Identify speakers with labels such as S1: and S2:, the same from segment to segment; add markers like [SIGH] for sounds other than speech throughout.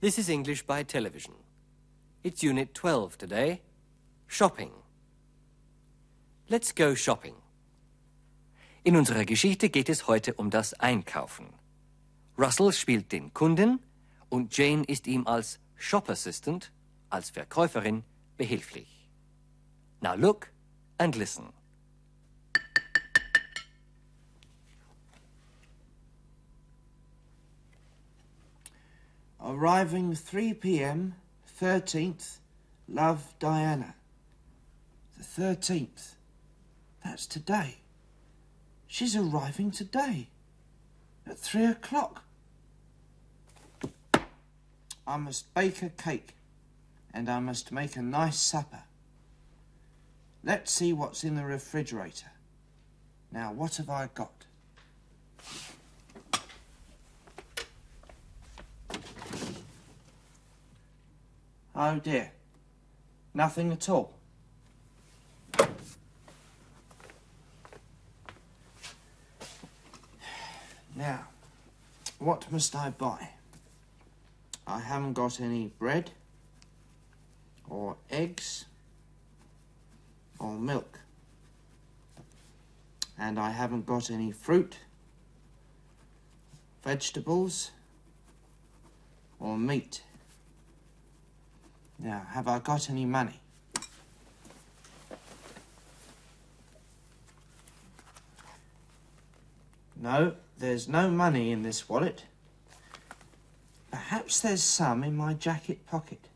S1: This is English by television. It's Unit 12 today. Shopping. Let's go shopping. In unserer Geschichte geht es heute um das Einkaufen. Russell spielt den Kunden und Jane ist ihm als Shop Assistant, als Verkäuferin, behilflich. Now look and listen.
S2: Arriving 3 p.m., 13th, love Diana. The 13th. That's today. She's arriving today. At 3 o'clock. I must bake a cake. And I must make a nice supper. Let's see what's in the refrigerator. Now, what have I got? Oh dear. Nothing at all. Now, what must I buy? I haven't got any bread, or eggs, or milk. And I haven't got any fruit, vegetables, or meat. Now, have I got any money? No, there's no money in this wallet. Perhaps there's some in my jacket pocket.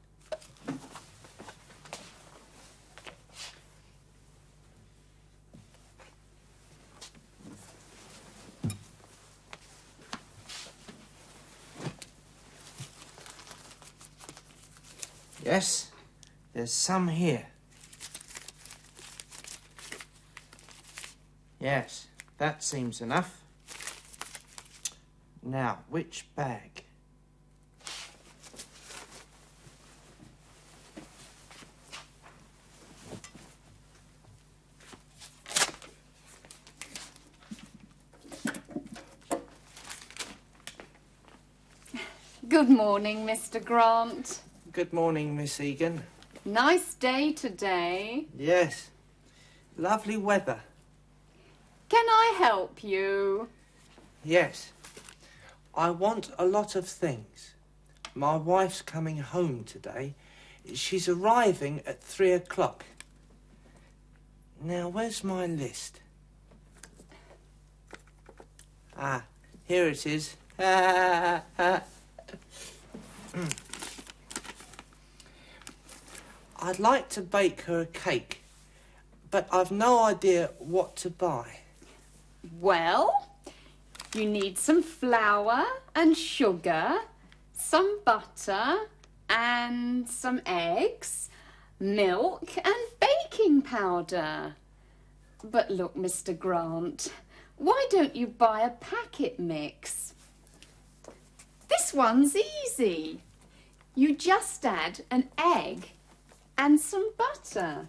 S2: Yes, there's some here. Yes, that seems enough. Now, which bag?
S3: Good morning, Mr. Grant.
S2: Good morning, Miss Egan.
S3: Nice day today.
S2: Yes, lovely weather.
S3: Can I help you?
S2: Yes, I want a lot of things. My wife's coming home today. She's arriving at three o'clock. Now, where's my list? Ah, here it is. [LAUGHS] I'd like to bake her a cake, but I've no idea what to buy.
S3: Well, you need some flour and sugar, some butter and some eggs, milk and baking powder. But look, Mr. Grant, why don't you buy a packet mix? This one's easy. You just add an egg and some butter.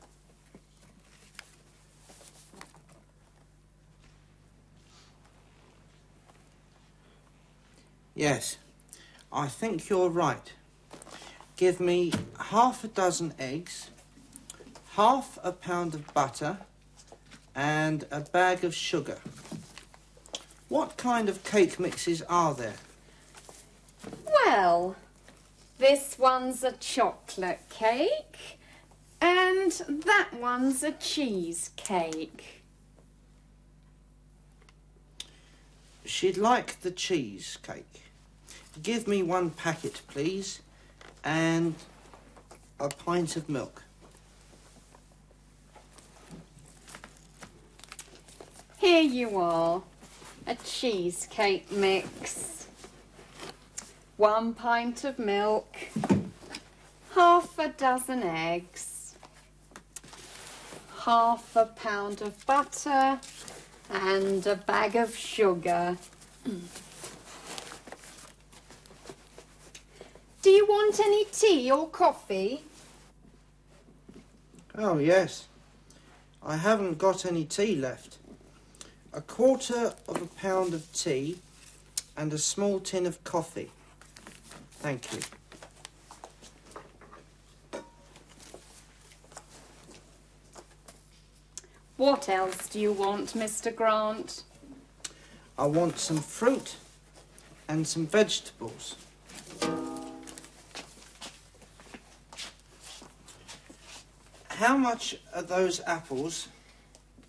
S2: Yes, I think you're right. Give me half a dozen eggs, half a pound of butter, and a bag of sugar. What kind of cake mixes are there?
S3: Well, this one's a chocolate cake, and that one's a cheesecake.
S2: She'd like the cheesecake. Give me one packet, please, and a pint of milk.
S3: Here you are, a cheesecake mix. One pint of milk, half a dozen eggs, half a pound of butter, and a bag of sugar. Do you want any tea or coffee?
S2: Oh, yes. I haven't got any tea left. A quarter of a pound of tea and a small tin of coffee. Thank you.
S3: What else do you want, Mr. Grant?
S2: I want some fruit and some vegetables. How much are those apples?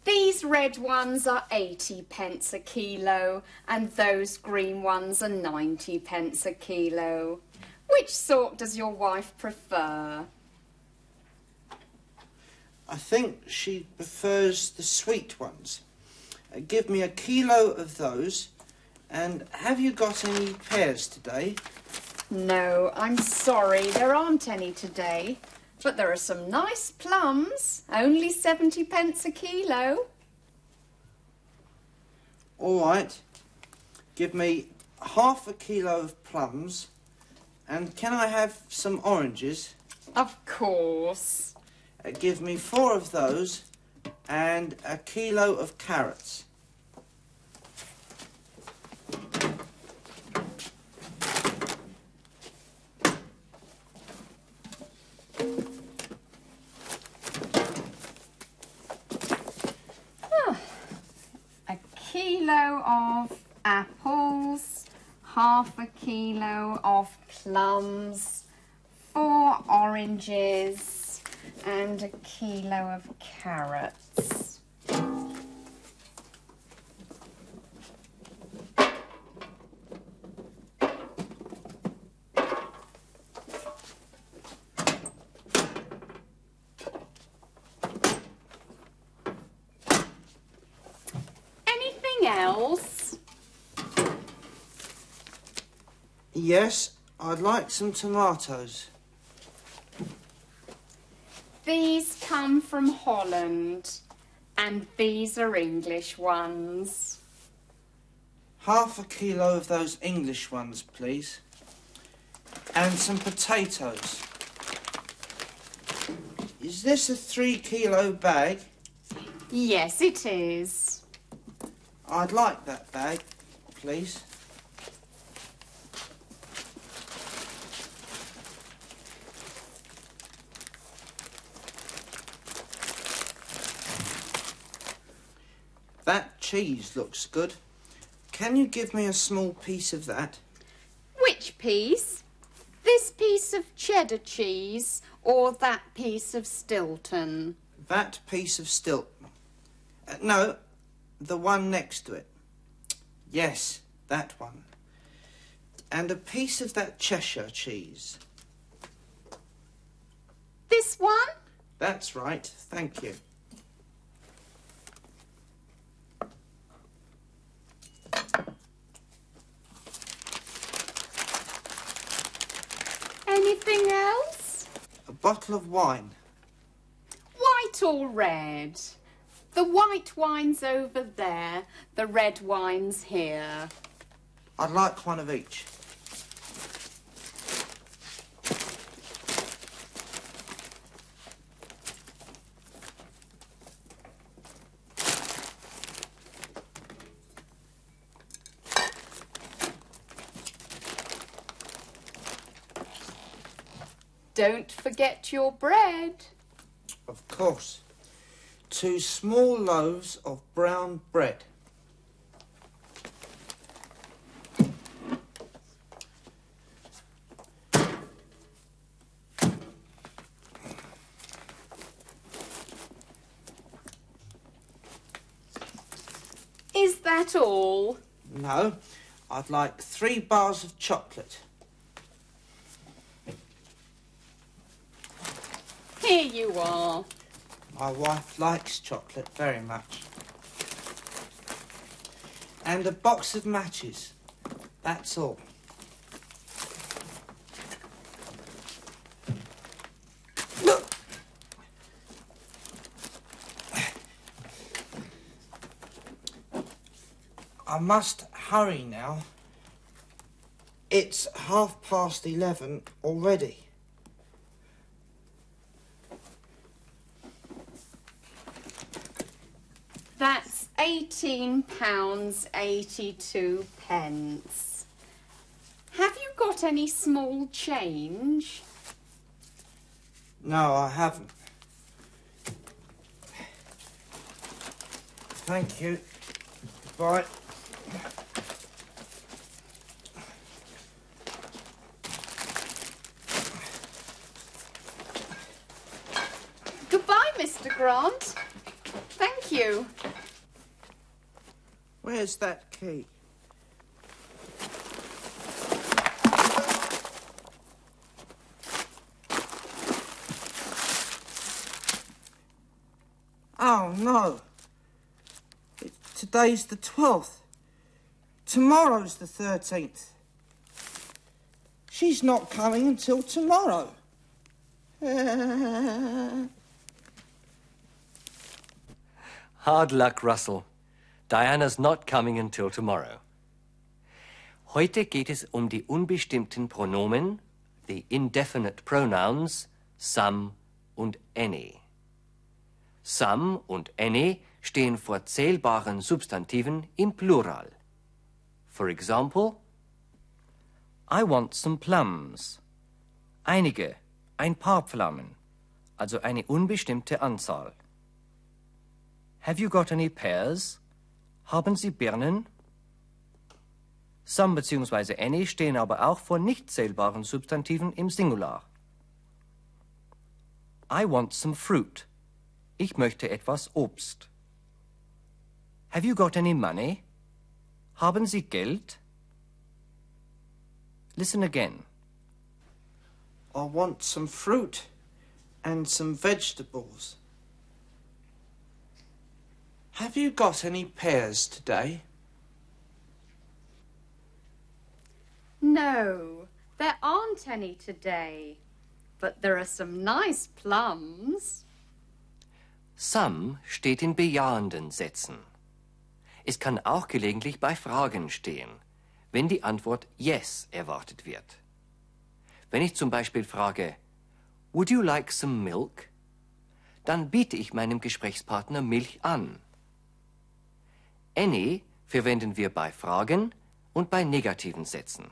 S3: These red ones are 80 pence a kilo, and those green ones are 90 pence a kilo. Which sort does your wife prefer?
S2: I think she prefers the sweet ones. Uh, give me a kilo of those. And have you got any pears today?
S3: No, I'm sorry, there aren't any today. But there are some nice plums, only 70 pence a kilo.
S2: All right. Give me half a kilo of plums. And can I have some oranges?
S3: Of course.
S2: Uh, give me four of those and a kilo of carrots.
S3: Kilo of apples, half a kilo of plums, four oranges, and a kilo of carrots.
S2: Yes, I'd like some tomatoes.
S3: These come from Holland, and these are English ones.
S2: Half a kilo of those English ones, please. And some potatoes. Is this a three kilo bag?
S3: Yes, it is.
S2: I'd like that bag, please. That cheese looks good. Can you give me a small piece of that?
S3: Which piece? This piece of cheddar cheese or that piece of Stilton?
S2: That piece of Stilton. Uh, no, the one next to it. Yes, that one. And a piece of that Cheshire cheese.
S3: This one?
S2: That's right, thank you.
S3: Anything else?
S2: A bottle of wine.
S3: White or red? The white wine's over there, the red wine's here.
S2: I'd like one of each.
S3: Forget your bread.
S2: Of course. Two small loaves of brown bread.
S3: Is that all?
S2: No, I'd like three bars of chocolate.
S3: Here you are.
S2: My wife likes chocolate very much. And a box of matches. That's all. I must hurry now. It's half past eleven already.
S3: That's eighteen pounds eighty-two pence. Have you got got any small change?
S2: No, I haven't. Thank you. Goodbye.
S3: Goodbye, Mr. Grant. Thank you.
S2: Where's that key? Oh no. It, today's the 12th. Tomorrow's the 13th. She's not coming until tomorrow. [LAUGHS]
S1: Hard luck, Russell. Diana's not coming until tomorrow. Heute geht es um die unbestimmten Pronomen, the indefinite pronouns some und any. Some und any stehen vor zählbaren Substantiven im Plural. For example, I want some plums. Einige, ein paar Pflaumen, also eine unbestimmte Anzahl. Have you got any pears? Haben Sie Birnen? Some bzw. any stehen aber auch vor nicht zählbaren Substantiven im Singular. I want some fruit. Ich möchte etwas Obst. Have you got any money? Haben Sie Geld? Listen again.
S2: I want some fruit and some vegetables. Have you got any pears today?
S3: No, there aren't any today. But there are some nice plums.
S1: Some steht in bejahenden Sätzen. Es kann auch gelegentlich bei Fragen stehen, wenn die Antwort yes erwartet wird. Wenn ich zum Beispiel frage, Would you like some milk? Dann biete ich meinem Gesprächspartner Milch an. Any verwenden wir bei Fragen und bei negativen Sätzen.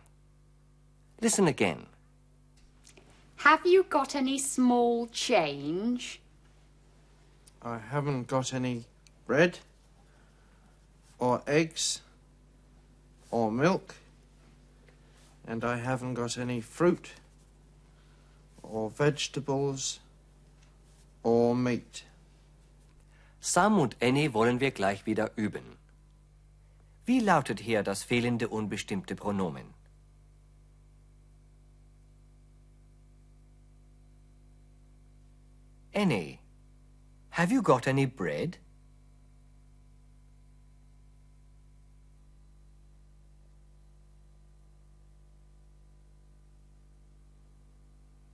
S1: Listen again.
S3: Have you got any small change?
S2: I haven't got any bread or eggs or milk, and I haven't got any fruit or vegetables or meat.
S1: Some und any wollen wir gleich wieder üben. Wie lautet hier das fehlende unbestimmte Pronomen? Any. Have you got any bread?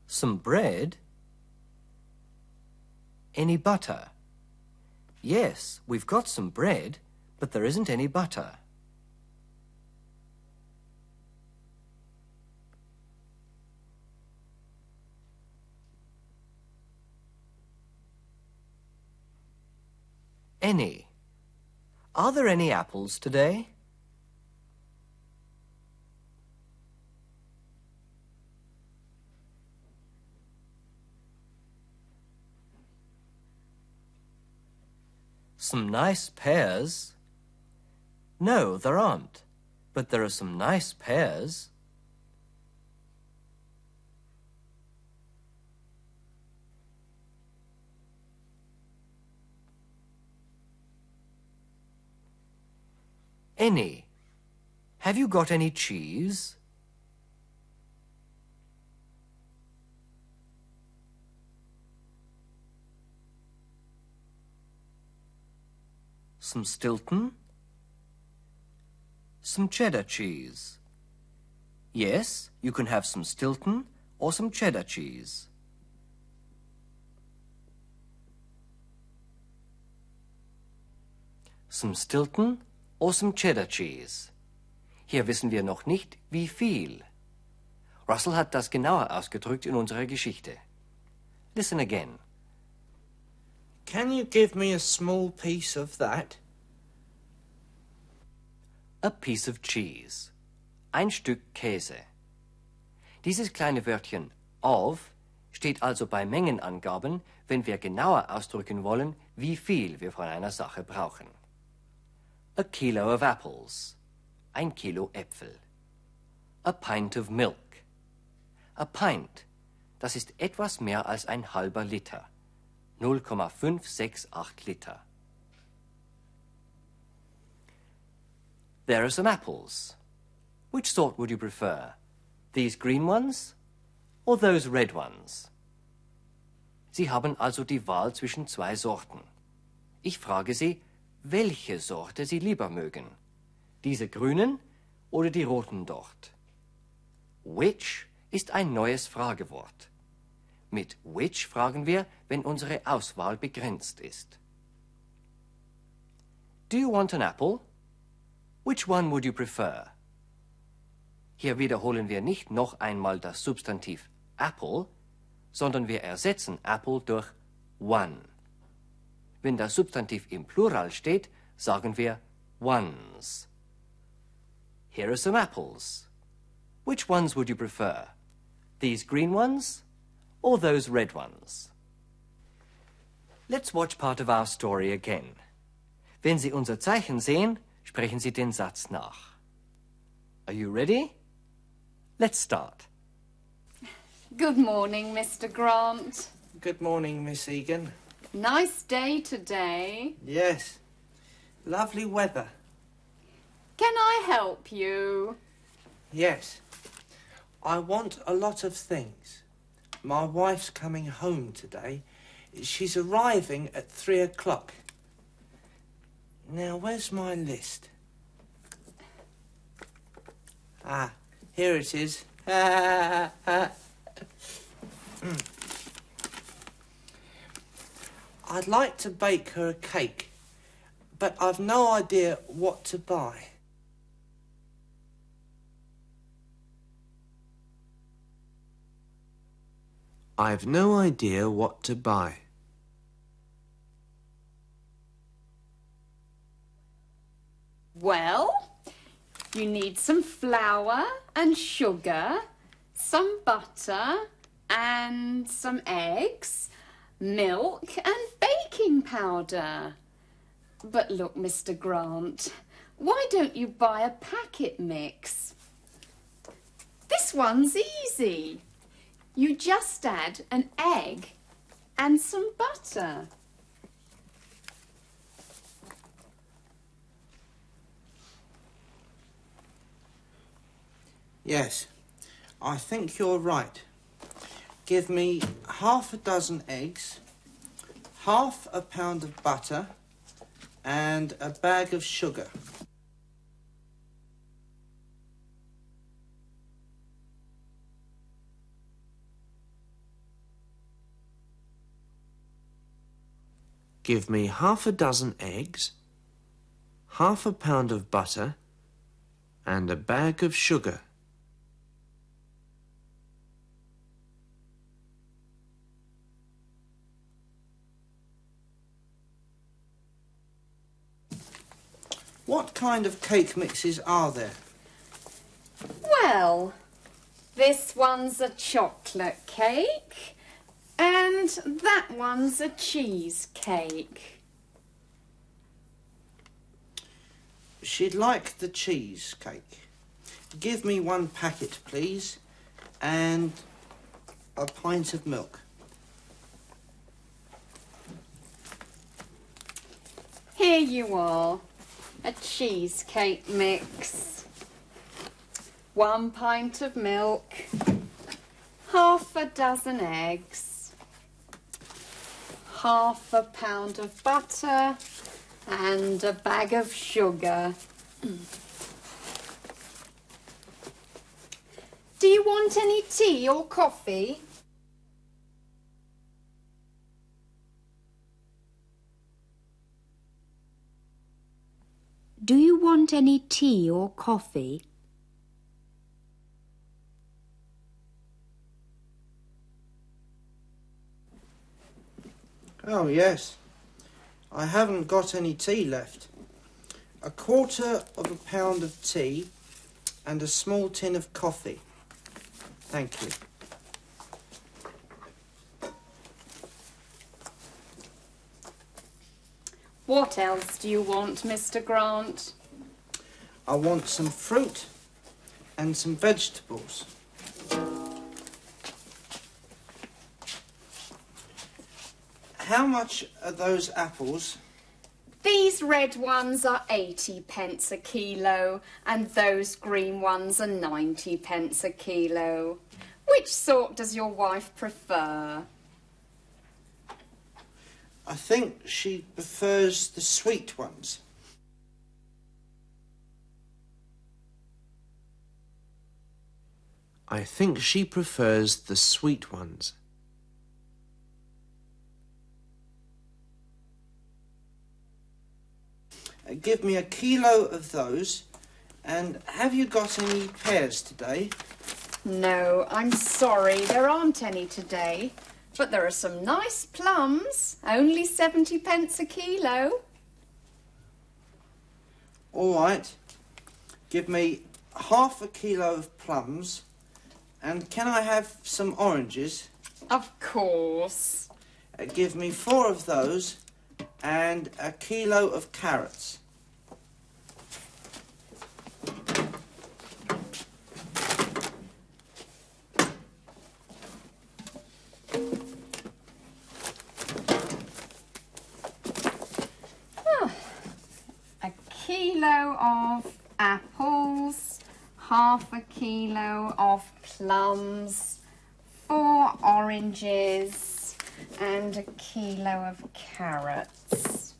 S1: Some bread? Any butter? Yes, we've got some bread, but there isn't any butter. Any. Are there any apples today? Some nice pears? No, there aren't. But there are some nice pears. Any. Have you got any cheese? Some Stilton? Some cheddar cheese? Yes, you can have some Stilton or some cheddar cheese. Some Stilton or some cheddar cheese. Hier wissen wir noch nicht, wie viel. Russell hat das genauer ausgedrückt in unserer Geschichte. Listen again.
S2: Can you give me a small piece of that?
S1: A piece of cheese. Ein Stück Käse. Dieses kleine Wörtchen of steht also bei Mengenangaben, wenn wir genauer ausdrücken wollen, wie viel wir von einer Sache brauchen. A kilo of apples. Ein Kilo Äpfel. A pint of milk. A pint. Das ist etwas mehr als ein halber Liter. 0,568 Liter. There are some apples. Which sort would you prefer? These green ones or those red ones? Sie haben also die Wahl zwischen zwei Sorten. Ich frage Sie, welche Sorte Sie lieber mögen. Diese grünen oder die roten dort? Which ist ein neues Fragewort. Mit which fragen wir, wenn unsere Auswahl begrenzt ist. Do you want an apple? Which one would you prefer? Hier wiederholen wir nicht noch einmal das Substantiv apple, sondern wir ersetzen apple durch one. Wenn das Substantiv im Plural steht, sagen wir ones. Here are some apples. Which ones would you prefer? These green ones or those red ones? Let's watch part of our story again. Wenn Sie unser Zeichen sehen, sprechen Sie den Satz nach. Are you ready? Let's start.
S3: Good morning, Mr. Grant.
S2: Good morning, Miss Egan.
S3: Nice day today.
S2: Yes. Lovely weather.
S3: Can I help you?
S2: Yes. I want a lot of things. My wife's coming home today. She's arriving at three o'clock. Now, where's my list? Ah, here it is. [LAUGHS] I'd like to bake her a cake, but I've no idea what to buy. I've no idea what to buy.
S3: Well, you need some flour and sugar, some butter and some eggs, milk and baking powder. But look, Mr. Grant, why don't you buy a packet mix? This one's easy. You just add an egg and some butter.
S2: Yes, I think you're right. Give me half a dozen eggs, half a pound of butter, and a bag of sugar. Give me half a dozen eggs, half a pound of butter, and a bag of sugar. What kind of cake mixes are there?
S3: Well, this one's a chocolate cake, and that one's a cheesecake.
S2: She'd like the cheesecake. Give me one packet, please, and a pint of milk.
S3: Here you are, a cheesecake mix. One pint of milk, half a dozen eggs, half a pound of butter, and a bag of sugar. Do you want any tea or coffee?
S4: Do you want any tea or coffee?
S2: Oh, yes. I haven't got any tea left. A quarter of a pound of tea and a small tin of coffee. Thank you.
S3: What else do you want, Mr. Grant?
S2: I want some fruit and some vegetables. How much are those apples?
S3: These red ones are 80 pence a kilo, and those green ones are 90 pence a kilo. Which sort does your wife prefer?
S2: I think she prefers the sweet ones.
S5: I think she prefers the sweet ones.
S2: Uh, Give me a kilo of those. And have you got any pears today?
S3: No, I'm sorry, there aren't any today. But there are some nice plums, only 70 pence a kilo.
S2: All right. Give me half a kilo of plums. And can I have some oranges?
S3: Of course.
S2: Uh, give me four of those and a kilo of carrots.
S3: Kilo of apples, half a kilo of plums, four oranges, and a kilo of carrots.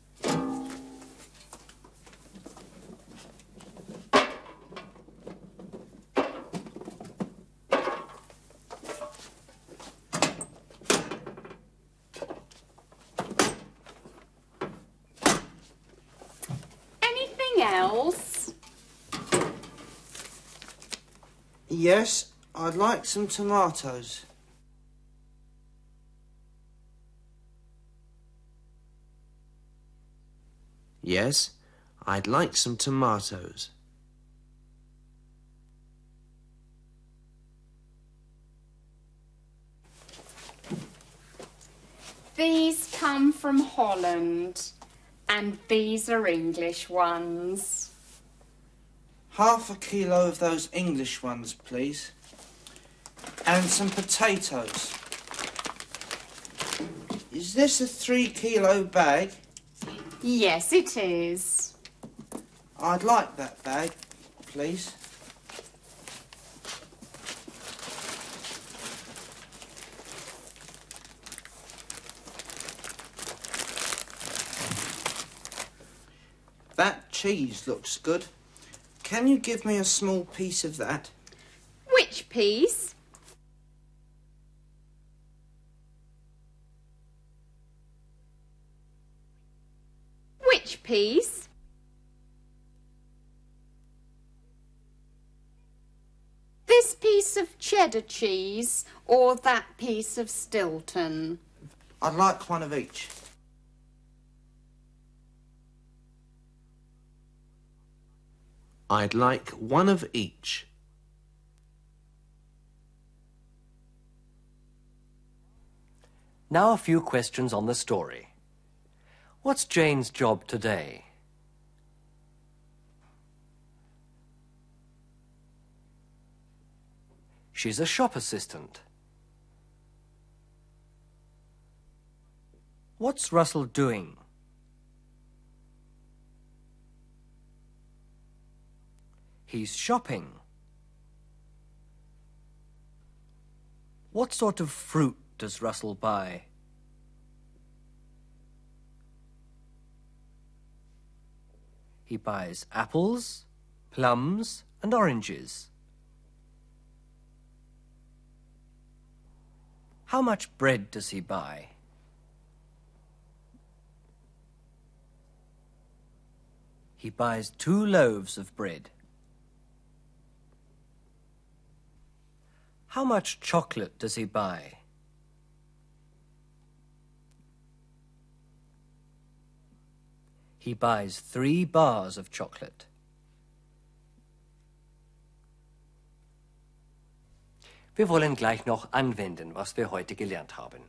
S3: Anything else?
S2: Yes, I'd like some tomatoes.
S5: Yes, I'd like some tomatoes.
S3: These come from Holland, and these are English ones.
S2: Half a kilo of those English ones, please. And some potatoes. Is this a three kilo bag?
S3: Yes, it is.
S2: I'd like that bag, please. That cheese looks good. Can you give me a small piece of that?
S3: Which piece? Which piece? This piece of cheddar cheese or that piece of Stilton?
S2: I'd like one of each.
S5: I'd like one of each.
S1: Now a few questions on the story. What's Jane's job today? She's a shop assistant. What's Russell doing? He's shopping. What sort of fruit does Russell buy? He buys apples, plums, and oranges. How much bread does he buy? He buys two loaves of bread. How much chocolate does he buy? He buys three bars of chocolate. Wir wollen gleich noch anwenden, was wir heute gelernt haben.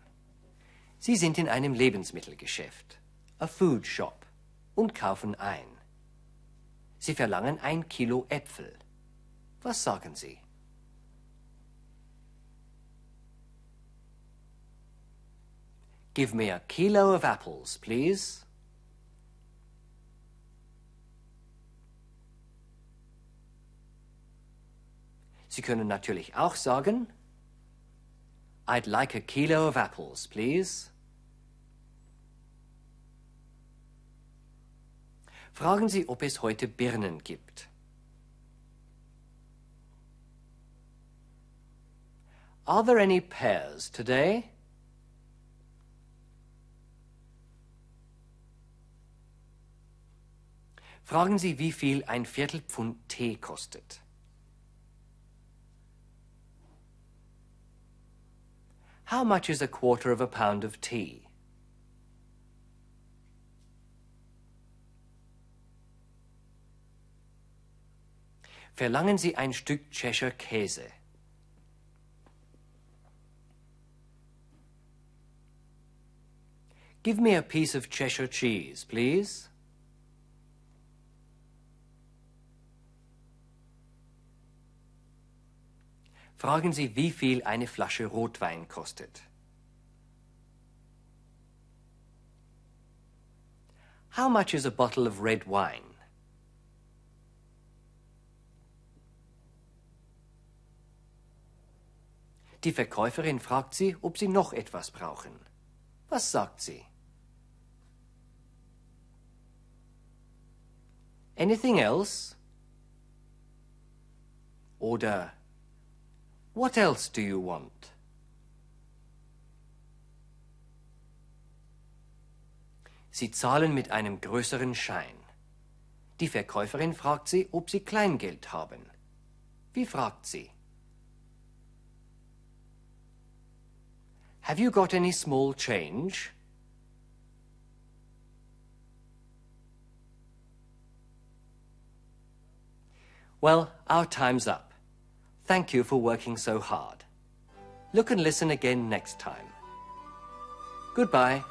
S1: Sie sind in einem Lebensmittelgeschäft, a food shop, und kaufen ein. Sie verlangen ein Kilo Äpfel. Was sagen Sie? Give me a kilo of apples, please. Sie können natürlich auch sagen, I'd like a kilo of apples, please. Fragen Sie, ob es heute Birnen gibt. Are there any pears today? Fragen Sie, wie viel ein Viertelpfund Tee kostet. How much is a quarter of a pound of tea? Verlangen Sie ein Stück Cheshire Käse. Give me a piece of Cheshire cheese, please. Fragen Sie, wie viel eine Flasche Rotwein kostet. How much is a bottle of red wine? Die Verkäuferin fragt Sie, ob Sie noch etwas brauchen. Was sagt sie? Anything else? Oder What else do you want? Sie zahlen mit einem größeren Schein. Die Verkäuferin fragt Sie, ob Sie Kleingeld haben. Wie fragt sie? Have you got any small change? Well, our time's up. Thank you for working so hard. Look and listen again next time. Goodbye.